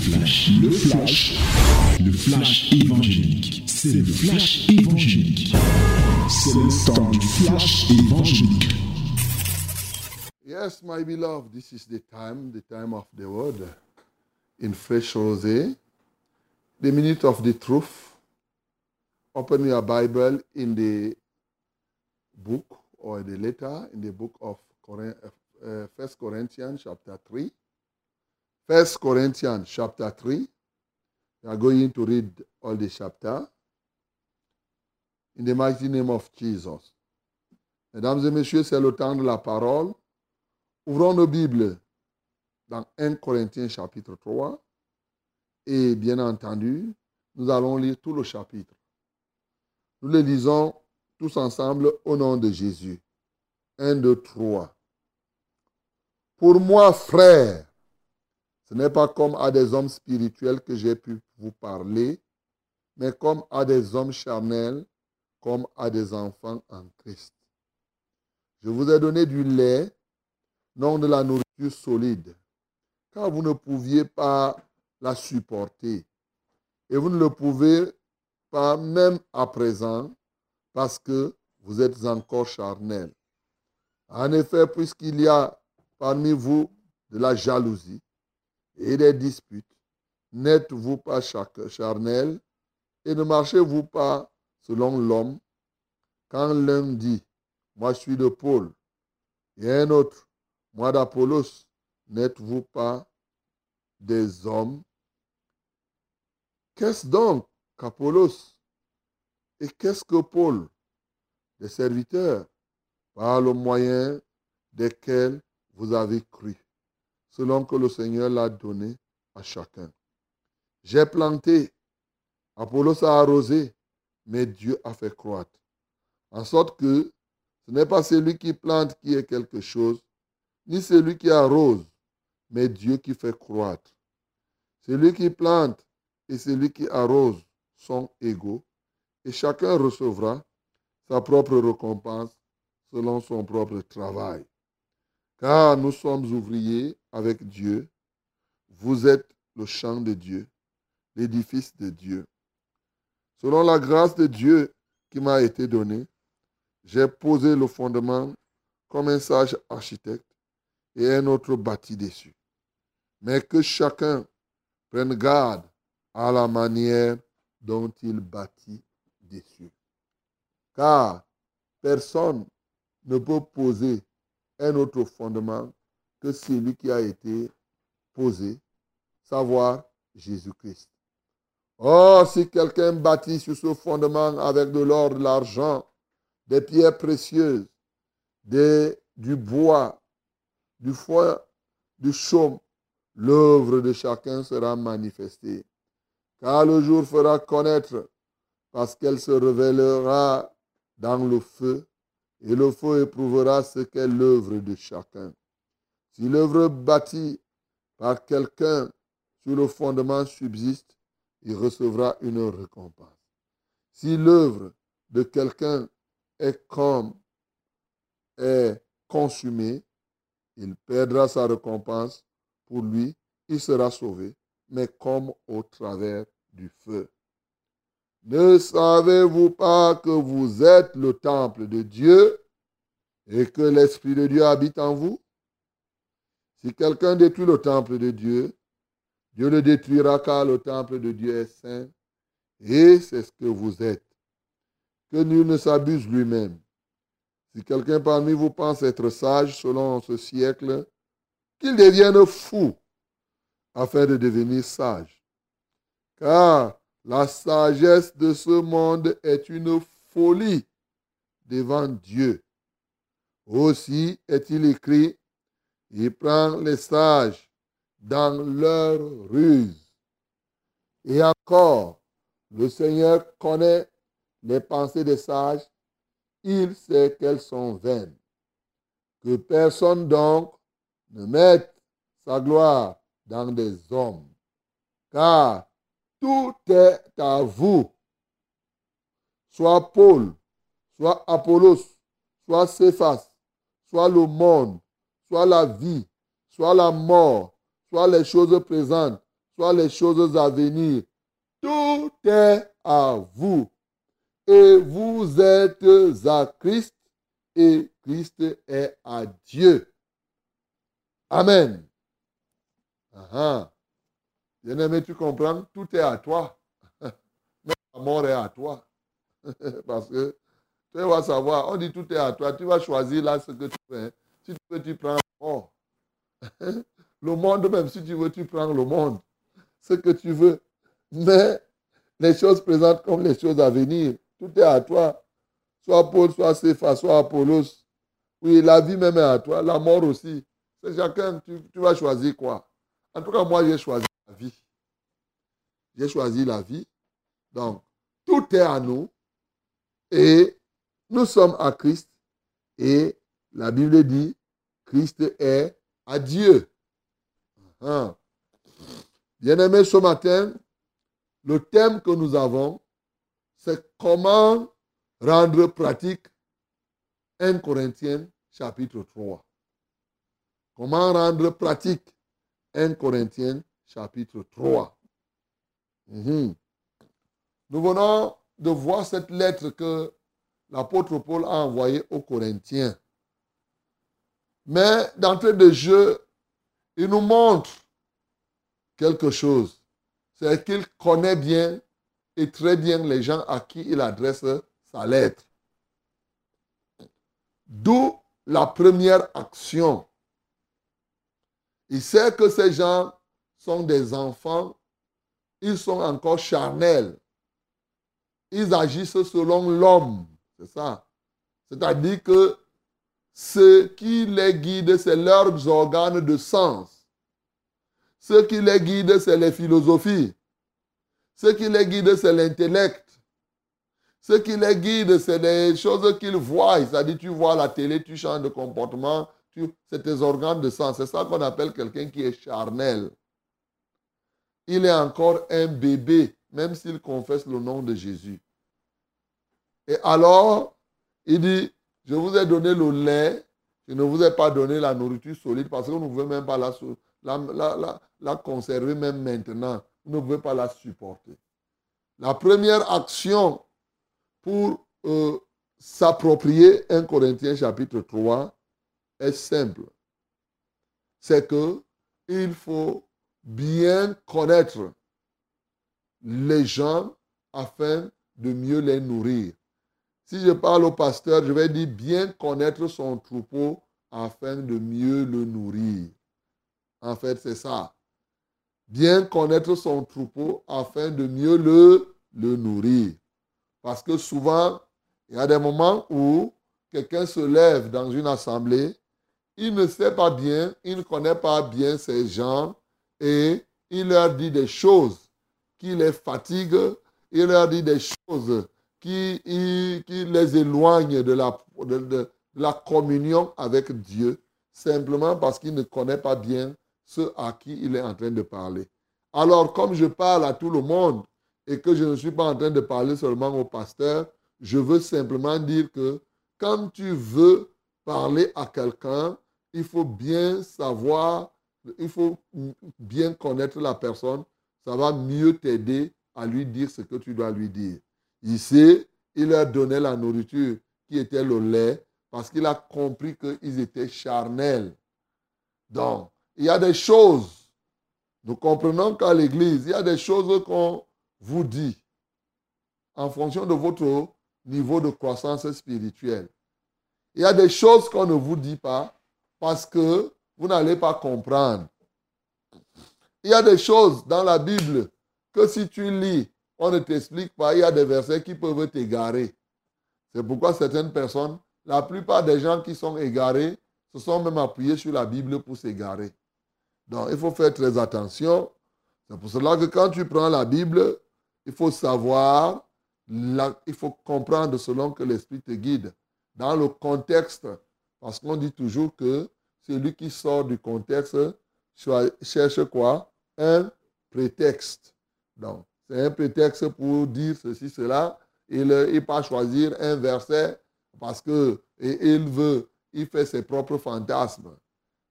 flash, le flash, le flash évangélique. C'est le flash évangélique. C'est le temps du flash évangélique. Yes, my beloved, this is the time, the time of the word in fresh rosé, the minute of the truth. Open your Bible in the book or the letter in the book of uh, First Corinthians chapter 3. First Corinthians chapter 3. We are going to read all the chapter in the mighty name of Jesus. Mesdames et messieurs, c'est le temps de la parole. Ouvrons nos Bibles dans 1 Corinthiens chapitre 3. Et bien entendu, nous allons lire tout le chapitre. Nous le lisons tous ensemble au nom de Jésus. 1, 2, 3. Pour moi, frère, ce n'est pas comme à des hommes spirituels que j'ai pu vous parler, mais comme à des hommes charnels, comme à des enfants en Christ. Je vous ai donné du lait, non de la nourriture solide, car vous ne pouviez pas la supporter. Et vous ne le pouvez pas même à présent, parce que vous êtes encore charnel. En effet, puisqu'il y a parmi vous de la jalousie et des disputes, n'êtes-vous pas charnel et ne marchez-vous pas selon l'homme? Quand l'un dit, moi je suis de Paul, et un autre, moi d'Apollos, n'êtes-vous pas des hommes? Qu'est-ce donc qu'Apollos Et qu'est-ce que Paul Des serviteurs, par le moyen desquels vous avez cru, selon que le Seigneur l'a donné à chacun. J'ai planté, Apollos a arrosé, mais Dieu a fait croître. En sorte que ce n'est pas celui qui plante qui est quelque chose, ni celui qui arrose, mais Dieu qui fait croître. Celui qui plante et celui qui arrose sont égaux, et chacun recevra sa propre récompense selon son propre travail. Car nous sommes ouvriers avec Dieu, vous êtes le champ de Dieu, l'édifice de Dieu. Selon la grâce de Dieu qui m'a été donnée, j'ai posé le fondement comme un sage architecte et un autre bâti dessus. Mais que chacun prenne garde à la manière dont il bâtit dessus. Car personne ne peut poser un autre fondement que celui qui a été posé, savoir Jésus-Christ. Or, si quelqu'un bâtit sur ce fondement avec de l'or, de l'argent, des pierres précieuses, des, du bois, du foin, du chaume, l'œuvre de chacun sera manifestée. Car le jour fera connaître, parce qu'elle se révélera dans le feu, et le feu éprouvera ce qu'est l'œuvre de chacun. Si l'œuvre bâtie par quelqu'un sur le fondement subsiste, il recevra une récompense. Si l'œuvre de quelqu'un est comme est consumée, il perdra sa récompense. Pour lui, il sera sauvé, mais comme au travers du feu. Ne savez-vous pas que vous êtes le temple de Dieu et que l'Esprit de Dieu habite en vous? Si quelqu'un détruit le temple de Dieu, Dieu le détruira car le temple de Dieu est saint et c'est ce que vous êtes. Que nul ne s'abuse lui-même. Si quelqu'un parmi vous pense être sage selon ce siècle, qu'il devienne fou afin de devenir sage. Car la sagesse de ce monde est une folie devant Dieu. Aussi est-il écrit, il prend les sages dans leur ruse. Et encore, le Seigneur connaît les pensées des sages, il sait qu'elles sont vaines. Que personne donc ne mette sa gloire dans des hommes, car tout est à vous. Soit Paul, soit Apollos, soit Céphas, soit le monde, soit la vie, soit la mort, soit les choses présentes, soit les choses à venir. Tout est à vous. Et vous êtes à Christ et Christ est à Dieu. Amen. Bien-aimé, tu comprends? Tout est à toi. Même la mort est à toi. Parce que tu vas savoir, on dit tout est à toi. Tu vas choisir là ce que tu veux. Hein. Si tu veux, tu prends la mort. Le monde, même si tu veux, tu prends le monde. Ce que tu veux. Mais les choses présentes comme les choses à venir, tout est à toi. Soit Paul, soit Cépha, soit Apollos. Oui, la vie même est à toi, la mort aussi. C'est chacun, tu, tu vas choisir quoi. En tout cas, moi, j'ai choisi vie. J'ai choisi la vie. Donc, tout est à nous. Et nous sommes à Christ. Et la Bible dit, Christ est à Dieu. Hein. Bien-aimés, ce matin, le thème que nous avons, c'est comment rendre pratique 1 Corinthiens chapitre 3. Comment rendre pratique 1 Corinthiens chapitre 3. Mhm. Nous venons de voir cette lettre que l'apôtre Paul a envoyée aux Corinthiens. Mais d'entrée de jeu, il nous montre quelque chose. C'est qu'il connaît bien et très bien les gens à qui il adresse sa lettre. D'où la première action. Il sait que ces gens sont des enfants, ils sont encore charnels. Ils agissent selon l'homme. C'est ça. C'est-à-dire que ce qui les guide, c'est leurs organes de sens. Ce qui les guide, c'est les philosophies. Ce qui les guide, c'est l'intellect. Ce qui les guide, c'est les choses qu'ils voient. C'est-à-dire, tu vois la télé, tu changes de comportement, c'est tes organes de sens. C'est ça qu'on appelle quelqu'un qui est charnel. Il est encore un bébé, même s'il confesse le nom de Jésus. Et alors, il dit, je vous ai donné le lait, je ne vous ai pas donné la nourriture solide parce que vous ne pouvez même pas la, conserver même maintenant. Vous ne pouvez pas la supporter. La première action pour euh, s'approprier 1 Corinthiens chapitre 3 est simple. C'est que il faut bien connaître les gens afin de mieux les nourrir. Si je parle au pasteur, je vais dire bien connaître son troupeau afin de mieux le nourrir. En fait, c'est ça. Bien connaître son troupeau afin de mieux le, le nourrir. Parce que souvent, il y a des moments où quelqu'un se lève dans une assemblée, il ne sait pas bien, il ne connaît pas bien ces gens et il leur dit des choses qui les fatiguent, il leur dit des choses qui, qui les éloignent de la, de la communion avec Dieu, simplement parce qu'il ne connaît pas bien ceux à qui il est en train de parler. Alors, comme je parle à tout le monde, et que je ne suis pas en train de parler seulement au pasteur. Je veux simplement dire que quand tu veux parler à quelqu'un, il faut bien savoir, il faut bien connaître la personne. Ça va mieux t'aider à lui dire ce que tu dois lui dire. Ici, il leur donnait la nourriture qui était le lait parce qu'il a compris qu'ils étaient charnels. Donc, il y a des choses, nous comprenons qu'à l'Église, il y a des choses qu'on vous dit, en fonction de votre niveau de croissance spirituelle. Il y a des choses qu'on ne vous dit pas parce que vous n'allez pas comprendre. Il y a des choses dans la Bible que si tu lis, on ne t'explique pas. Il y a des versets qui peuvent t'égarer. C'est pourquoi certaines personnes, la plupart des gens qui sont égarés, se sont même appuyés sur la Bible pour s'égarer. Donc, il faut faire très attention. C'est pour cela que quand tu prends la Bible, il faut savoir, il faut comprendre selon que l'Esprit te guide. Dans le contexte, parce qu'on dit toujours que celui qui sort du contexte cherche quoi? Un prétexte. Donc, c'est un prétexte pour dire ceci, cela. Il ne pas choisir un verset parce que il veut, il fait ses propres fantasmes.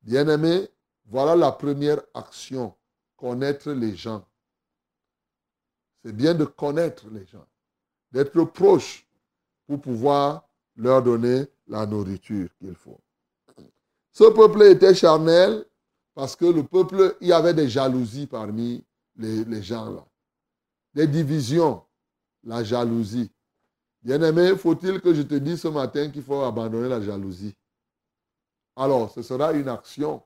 Bien-aimé, voilà la première action. connaître les gens. C'est bien de connaître les gens, d'être proche pour pouvoir leur donner la nourriture qu'il faut. Ce peuple était charnel parce que le peuple, il y avait des jalousies parmi les, gens là. Des divisions, la jalousie. Bien-aimé, faut-il que je te dise ce matin qu'il faut abandonner la jalousie? Alors, ce sera une action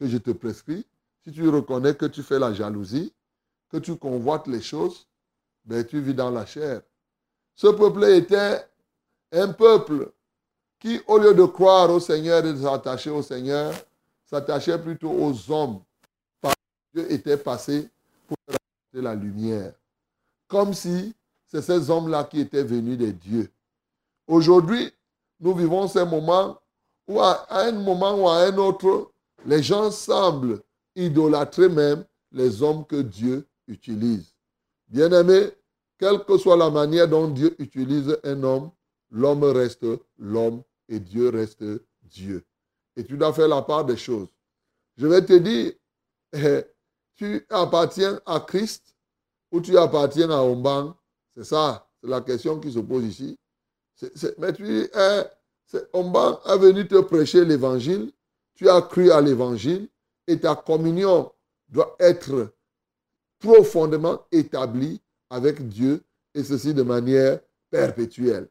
que je te prescris. Si tu reconnais que tu fais la jalousie, que tu convoites les choses, ben, tu vis dans la chair. Ce peuple était un peuple qui, au lieu de croire au Seigneur et de s'attacher au Seigneur, s'attachait plutôt aux hommes. Parce que Dieu était passé pour la lumière. Comme si c'est ces hommes-là qui étaient venus des dieux. Aujourd'hui, nous vivons ces moments où à un moment ou à un autre, les gens semblent idolâtrer même les hommes que Dieu utilise. Bien-aimé, quelle que soit la manière dont Dieu utilise un homme, l'homme reste l'homme et Dieu reste Dieu. Et tu dois faire la part des choses. Je vais te dire, eh, tu appartiens à Christ ou tu appartiens à Omban c'est ça, c'est la question qui se pose ici. mais tu es, Omban est venu te prêcher l'évangile, tu as cru à l'évangile et ta communion doit être profondément établie avec Dieu et ceci de manière perpétuelle.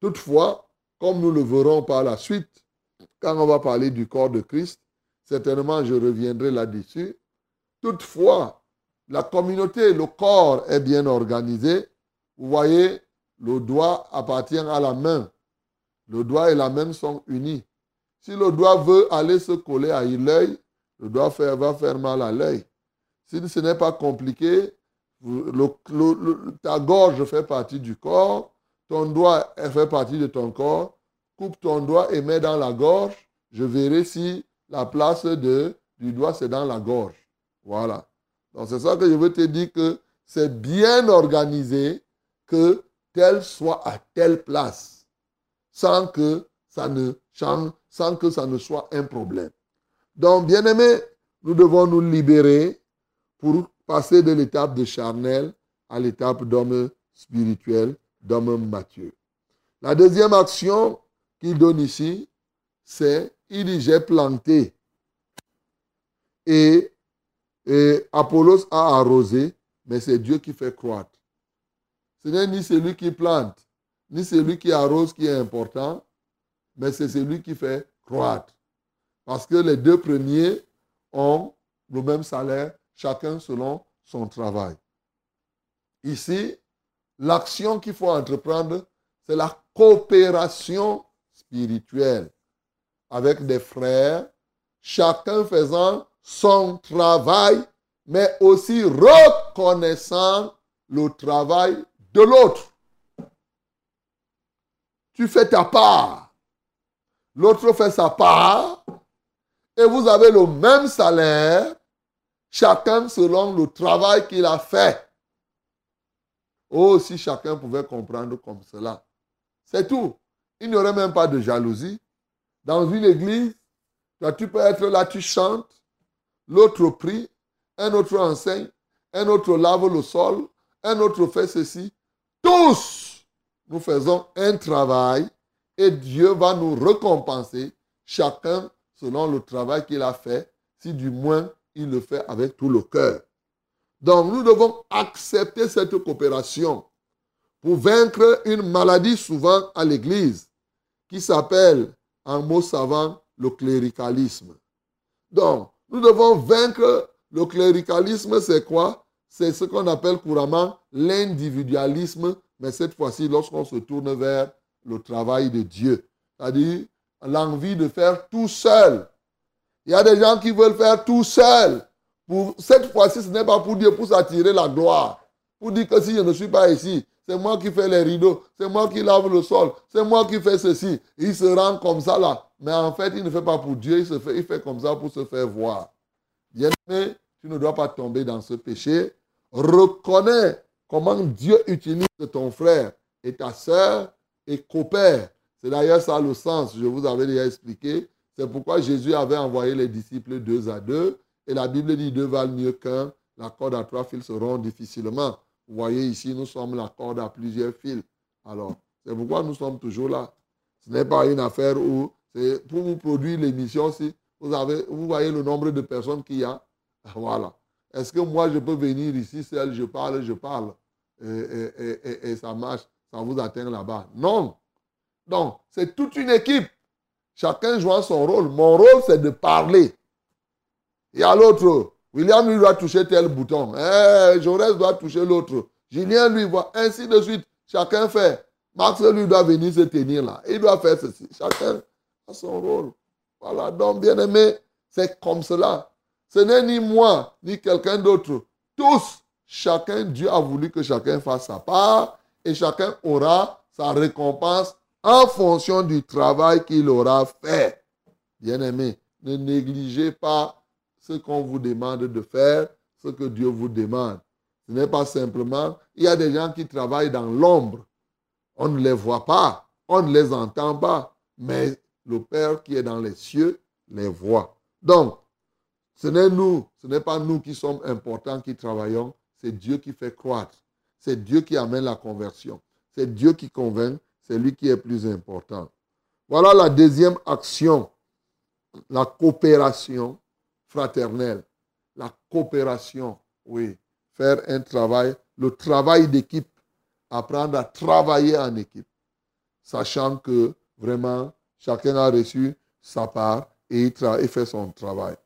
Toutefois, comme nous le verrons par la suite, quand on va parler du corps de Christ, certainement je reviendrai là-dessus. Toutefois, la communauté, le corps est bien organisé. Vous voyez, le doigt appartient à la main. Le doigt et la main sont unis. Si le doigt veut aller se coller à l'œil, le doigt va faire mal à l'œil. Si ce n'est pas compliqué, ta gorge fait partie du corps, ton doigt fait partie de ton corps, coupe ton doigt et mets dans la gorge, je verrai si la place de, du doigt c'est dans la gorge. Voilà. Donc c'est ça que je veux te dire que c'est bien organisé que tel soit à telle place, sans que ça ne sans que ça ne soit un problème. Donc, bien aimé, nous devons nous libérer pour passer de l'étape de charnel à l'étape d'homme spirituel, d'homme Matthieu. La deuxième action qu'il donne ici, c'est il dit j'ai planté et et Apollos a arrosé, mais c'est Dieu qui fait croître. Ce n'est ni celui qui plante, ni celui qui arrose qui est important, mais c'est celui qui fait croître. Parce que les deux premiers ont le même salaire, chacun selon son travail. Ici, l'action qu'il faut entreprendre, c'est la coopération spirituelle avec des frères, chacun faisant son travail, mais aussi reconnaissant le travail de l'autre. Tu fais ta part, l'autre fait sa part, et vous avez le même salaire, chacun selon le travail qu'il a fait. Oh, si chacun pouvait comprendre comme cela. C'est tout. Il n'y aurait même pas de jalousie. Dans une église, tu peux être là, tu chantes, l'autre prie, un autre enseigne, un autre lave le sol, un autre fait ceci. Tous, nous faisons un travail et Dieu va nous récompenser, chacun selon le travail qu'il a fait, si du moins il le fait avec tout le cœur. Donc nous devons accepter cette coopération pour vaincre une maladie souvent à l'Église qui s'appelle, en mot savant, le cléricalisme. Donc, nous devons vaincre le cléricalisme, c'est quoi? C'est ce qu'on appelle couramment l'individualisme, mais cette fois-ci lorsqu'on se tourne vers le travail de Dieu. C'est-à-dire l'envie de faire tout seul. Il y a des gens qui veulent faire tout seul. Cette fois-ci, ce n'est pas pour Dieu, pour s'attirer la gloire. Pour dire que si je ne suis pas ici, c'est moi qui fais les rideaux, c'est moi qui lave le sol, c'est moi qui fais ceci. Il se rend comme ça là. Mais en fait, il ne fait pas pour Dieu, il, se fait, il fait comme ça pour se faire voir. Bien-aimé, tu ne dois pas tomber dans ce péché. Reconnais comment Dieu utilise ton frère et ta sœur et coopère. C'est d'ailleurs ça le sens, je vous avais déjà expliqué. C'est pourquoi Jésus avait envoyé les disciples deux à deux Et la Bible dit deux valent mieux qu'un. La corde à trois fils se rompt difficilement. Vous voyez ici, nous sommes la corde à plusieurs fils. Alors, c'est pourquoi nous sommes toujours là. Ce n'est pas une affaire où, c'est pour vous produire l'émission, si vous, avez, vous voyez le nombre de personnes qu'il y a. Voilà. Est-ce que moi, je peux venir ici seul, je parle, je parle, et, ça marche, ça vous atteint là-bas? Non. Donc, c'est toute une équipe. Chacun joue son rôle. Mon rôle, c'est de parler. Et à l'autre, William, lui, doit toucher tel bouton. Eh, Jaurès doit toucher l'autre. Julien, lui, voit. Ainsi de suite. Chacun fait. Max, lui, doit venir se tenir là. Il doit faire ceci. Chacun a son rôle. Voilà. Donc, bien aimé, c'est comme cela. Ce n'est ni moi, ni quelqu'un d'autre. Tous, chacun, Dieu a voulu que chacun fasse sa part et chacun aura sa récompense en fonction du travail qu'il aura fait. Bien-aimé, ne négligez pas ce qu'on vous demande de faire, ce que Dieu vous demande. Ce n'est pas simplement, il y a des gens qui travaillent dans l'ombre. On ne les voit pas, on ne les entend pas, mais le Père qui est dans les cieux les voit. Donc, ce n'est nous, ce n'est pas nous qui sommes importants, qui travaillons, c'est Dieu qui fait croître. C'est Dieu qui amène la conversion. C'est Dieu qui convainc, c'est lui qui est plus important. Voilà la deuxième action, la coopération fraternelle. La coopération, oui. Faire un travail, le travail d'équipe, apprendre à travailler en équipe, sachant que vraiment chacun a reçu sa part et il fait son travail.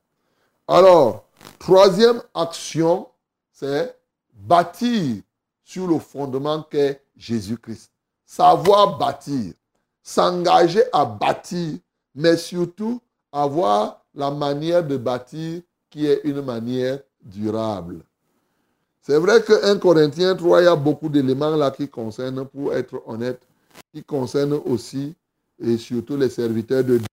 Alors, troisième action, c'est bâtir sur le fondement qu'est Jésus-Christ. Savoir bâtir, s'engager à bâtir, mais surtout avoir la manière de bâtir qui est une manière durable. C'est vrai que 1 Corinthiens 3, il y a beaucoup d'éléments là qui concernent, pour être honnête, qui concernent aussi et surtout les serviteurs de Dieu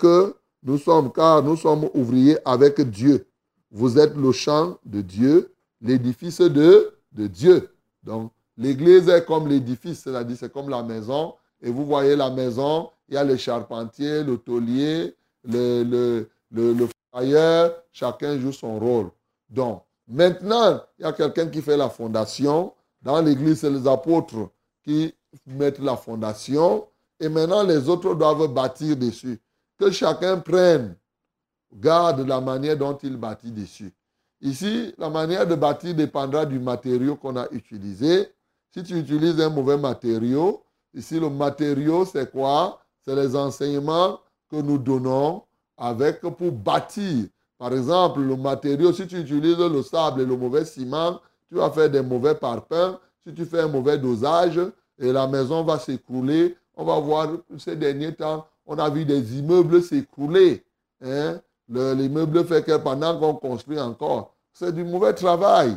que nous sommes, car nous sommes ouvriers avec Dieu. Vous êtes le champ de Dieu, l'édifice de, de Dieu. Donc, l'église est comme l'édifice, c'est-à-dire c'est comme la maison. Et vous voyez la maison, il y a le charpentier, le taulier, le, le, le, le chacun joue son rôle. Donc, maintenant, il y a quelqu'un qui fait la fondation. Dans l'église, c'est les apôtres qui mettent la fondation. Et maintenant, les autres doivent bâtir dessus que chacun prenne garde de la manière dont il bâtit dessus. Ici, la manière de bâtir dépendra du matériau qu'on a utilisé. Si tu utilises un mauvais matériau, ici le matériau, c'est quoi? C'est les enseignements que nous donnons avec pour bâtir. Par exemple, le matériau, si tu utilises le sable et le mauvais ciment, tu vas faire des mauvais parpaings. Si tu fais un mauvais dosage, et la maison va s'écrouler. On va voir ces derniers temps, on a vu des immeubles s'écrouler. Hein? L'immeuble fait que pendant qu'on construit encore, c'est du mauvais travail.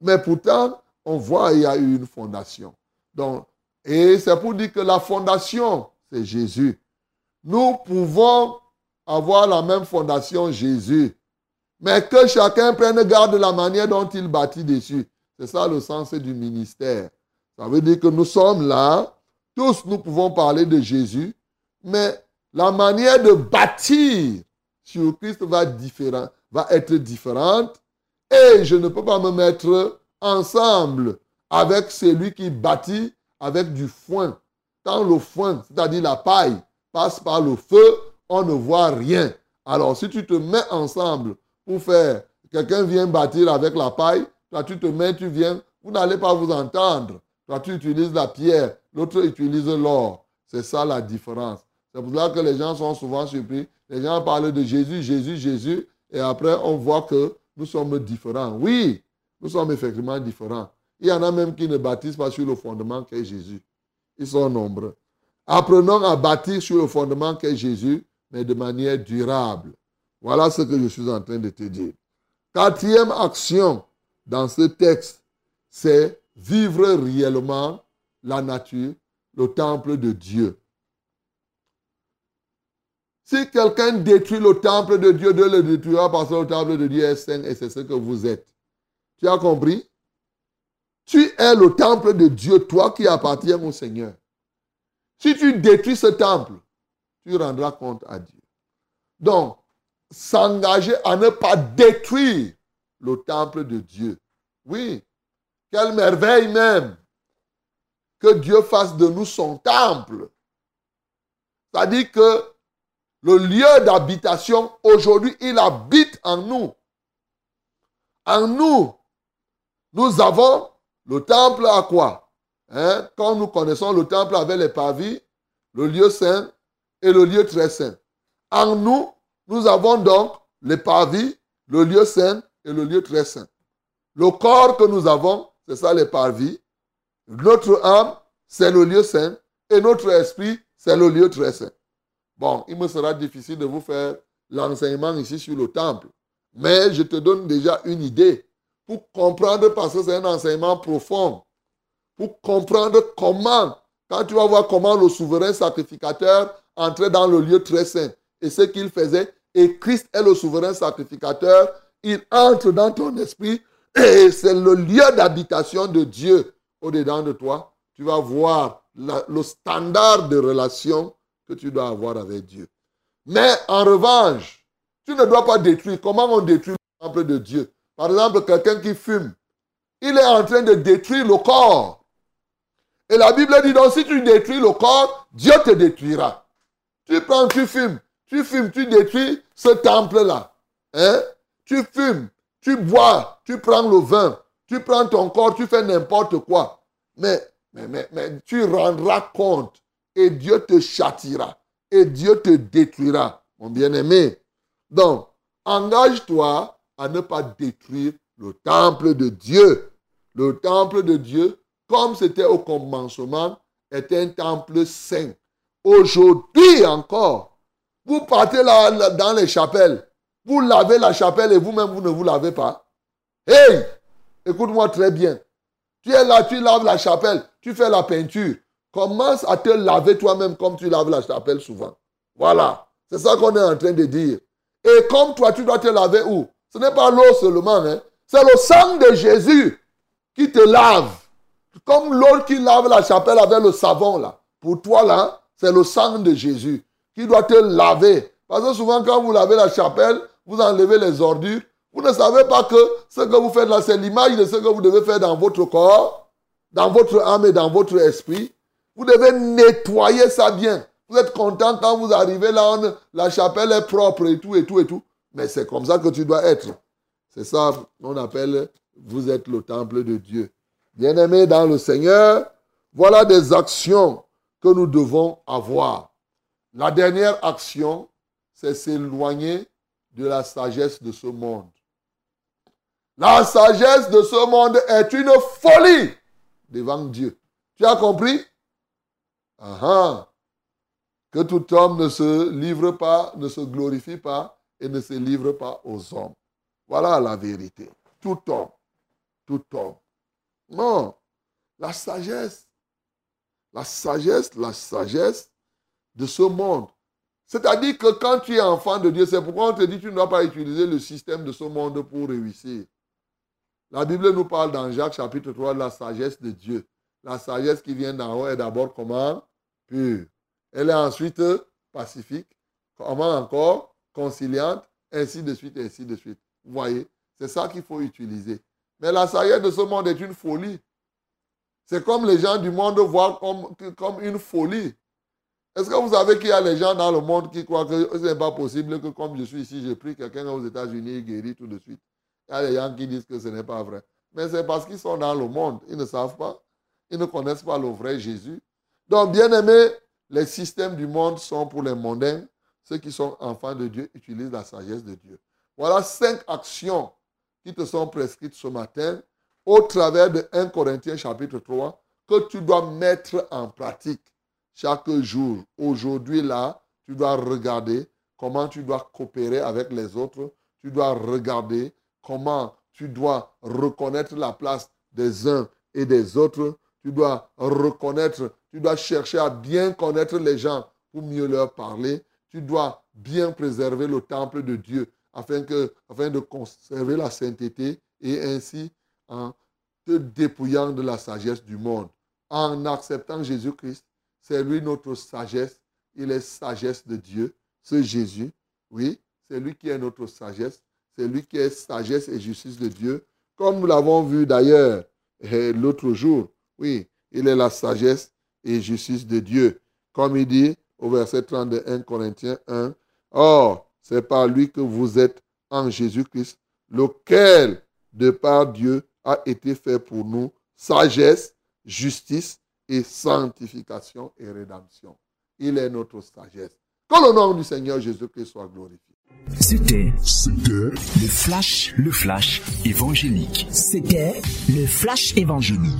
Mais pourtant, on voit qu'il y a eu une fondation. Donc, et c'est pour dire que la fondation, c'est Jésus. Nous pouvons avoir la même fondation, Jésus. Mais que chacun prenne garde de la manière dont il bâtit dessus. C'est ça le sens du ministère. Ça veut dire que nous sommes là, tous nous pouvons parler de Jésus, mais la manière de bâtir sur Christ va, va être différente. Et je ne peux pas me mettre ensemble avec celui qui bâtit avec du foin. Quand le foin, c'est-à-dire la paille, passe par le feu, on ne voit rien. Alors si tu te mets ensemble pour faire, quelqu'un vient bâtir avec la paille, toi tu te mets, tu viens, vous n'allez pas vous entendre. Toi tu utilises la pierre, l'autre utilise l'or. C'est ça la différence. C'est pour ça que les gens sont souvent surpris. Les gens parlent de Jésus, Jésus, Jésus, et après on voit que nous sommes différents. Oui, nous sommes effectivement différents. Il y en a même qui ne bâtissent pas sur le fondement qu'est Jésus. Ils sont nombreux. Apprenons à bâtir sur le fondement qu'est Jésus, mais de manière durable. Voilà ce que je suis en train de te dire. Quatrième action dans ce texte, c'est vivre réellement la nature, le temple de Dieu. Si quelqu'un détruit le temple de Dieu, Dieu le détruira parce que le temple de Dieu est saint et c'est ce que vous êtes. Tu as compris? Tu es le temple de Dieu, toi qui appartiens au Seigneur. Si tu détruis ce temple, tu rendras compte à Dieu. Donc, s'engager à ne pas détruire le temple de Dieu. Oui, quelle merveille même que Dieu fasse de nous son temple. C'est-à-dire que le lieu d'habitation, aujourd'hui, il habite en nous. En nous, nous avons le temple à quoi? Hein? Quand nous connaissons le temple avec les pavis, le lieu saint et le lieu très saint. En nous, nous avons donc les parvis, le lieu saint et le lieu très saint. Le corps que nous avons, c'est ça les parvis. Notre âme, c'est le lieu saint. Et notre esprit, c'est le lieu très saint. Bon, il me sera difficile de vous faire l'enseignement ici sur le temple. Mais je te donne déjà une idée pour comprendre parce que c'est un enseignement profond. Pour comprendre comment, quand tu vas voir comment le souverain sacrificateur entrait dans le lieu très saint et ce qu'il faisait, et Christ est le souverain sacrificateur, il entre dans ton esprit et c'est le lieu d'habitation de Dieu au-dedans de toi. Tu vas voir le standard de relation que tu dois avoir avec Dieu. Mais en revanche, tu ne dois pas détruire. Comment on détruit le temple de Dieu? Par exemple, quelqu'un qui fume, il est en train de détruire le corps. Et la Bible dit donc, si tu détruis le corps, Dieu te détruira. Tu prends, tu fumes, tu fumes, tu détruis ce temple-là. Hein? Tu fumes, tu bois, tu prends le vin, tu prends ton corps, tu fais n'importe quoi. Mais, mais, mais, mais tu rendras compte et Dieu te châtira et Dieu te détruira, mon bien-aimé. Donc, engage-toi à ne pas détruire le temple de Dieu. Le temple de Dieu, comme c'était au commencement, est un temple saint. Aujourd'hui encore, vous partez là, dans les chapelles, vous lavez la chapelle et vous-même, vous ne vous lavez pas. Hey, écoute-moi très bien. Tu es là, tu laves la chapelle, tu fais la peinture. Commence à te laver toi-même comme tu laves la chapelle souvent. Voilà. C'est ça qu'on est en train de dire. Et comme toi, tu dois te laver où? Ce n'est pas l'eau seulement. Hein? C'est le sang de Jésus qui te lave. Comme l'eau qui lave la chapelle avec le savon là. Pour toi là, c'est le sang de Jésus qui doit te laver. Parce que souvent quand vous lavez la chapelle, vous enlevez les ordures. Vous ne savez pas que ce que vous faites là, c'est l'image de ce que vous devez faire dans votre corps, dans votre âme et dans votre esprit. Vous devez nettoyer ça bien. Vous êtes content quand vous arrivez là, la chapelle est propre et tout, et tout, et tout. Mais c'est comme ça que tu dois être. C'est ça qu'on appelle, vous êtes le temple de Dieu. Bien-aimés dans le Seigneur, voilà des actions que nous devons avoir. La dernière action, c'est s'éloigner de la sagesse de ce monde. La sagesse de ce monde est une folie devant Dieu. Tu as compris? Ah, Que tout homme ne se livre pas, ne se glorifie pas et ne se livre pas aux hommes. Voilà la vérité. Tout homme. Tout homme. Non. La sagesse. La sagesse, la sagesse de ce monde. C'est-à-dire que quand tu es enfant de Dieu, c'est pourquoi on te dit que tu ne dois pas utiliser le système de ce monde pour réussir. La Bible nous parle dans Jacques chapitre 3 de la sagesse de Dieu. La sagesse qui vient d'en haut est d'abord comment? Pure. Elle est ensuite pacifique. Comment encore? Conciliante. Ainsi de suite, ainsi de suite. Vous voyez C'est ça qu'il faut utiliser. Mais la sagesse de ce monde est une folie. C'est comme les gens du monde voient comme, comme une folie. Est-ce que vous savez qu'il y a des gens dans le monde qui croient que ce n'est pas possible que comme je suis ici, j'ai pris quelqu'un aux États-Unis et guéri tout de suite. Il y a des gens qui disent que ce n'est pas vrai. Mais c'est parce qu'ils sont dans le monde. Ils ne savent pas. Ils ne connaissent pas le vrai Jésus. Donc, bien aimé, les systèmes du monde sont pour les mondains. Ceux qui sont enfants de Dieu utilisent la sagesse de Dieu. Voilà cinq actions qui te sont prescrites ce matin au travers de 1 Corinthiens chapitre 3 que tu dois mettre en pratique chaque jour. Aujourd'hui, là, tu dois regarder comment tu dois coopérer avec les autres. Tu dois regarder comment tu dois reconnaître la place des uns et des autres. Tu dois reconnaître, tu dois chercher à bien connaître les gens pour mieux leur parler. Tu dois bien préserver le temple de Dieu afin, que, afin de conserver la sainteté et ainsi en te dépouillant de la sagesse du monde. En acceptant Jésus-Christ, c'est lui notre sagesse il est sagesse de Dieu. Ce Jésus, oui, c'est lui qui est notre sagesse. C'est lui qui est sagesse et justice de Dieu. Comme nous l'avons vu d'ailleurs eh, l'autre jour. Oui, il est la sagesse et justice de Dieu. Comme il dit au verset 31 Corinthiens 1, Or, c'est par lui que vous êtes en Jésus-Christ, lequel, de par Dieu, a été fait pour nous sagesse, justice et sanctification et rédemption. Il est notre sagesse. Que le nom du Seigneur Jésus-Christ soit glorifié. C'était C'était le flash, le flash évangélique. C'était le flash évangélique.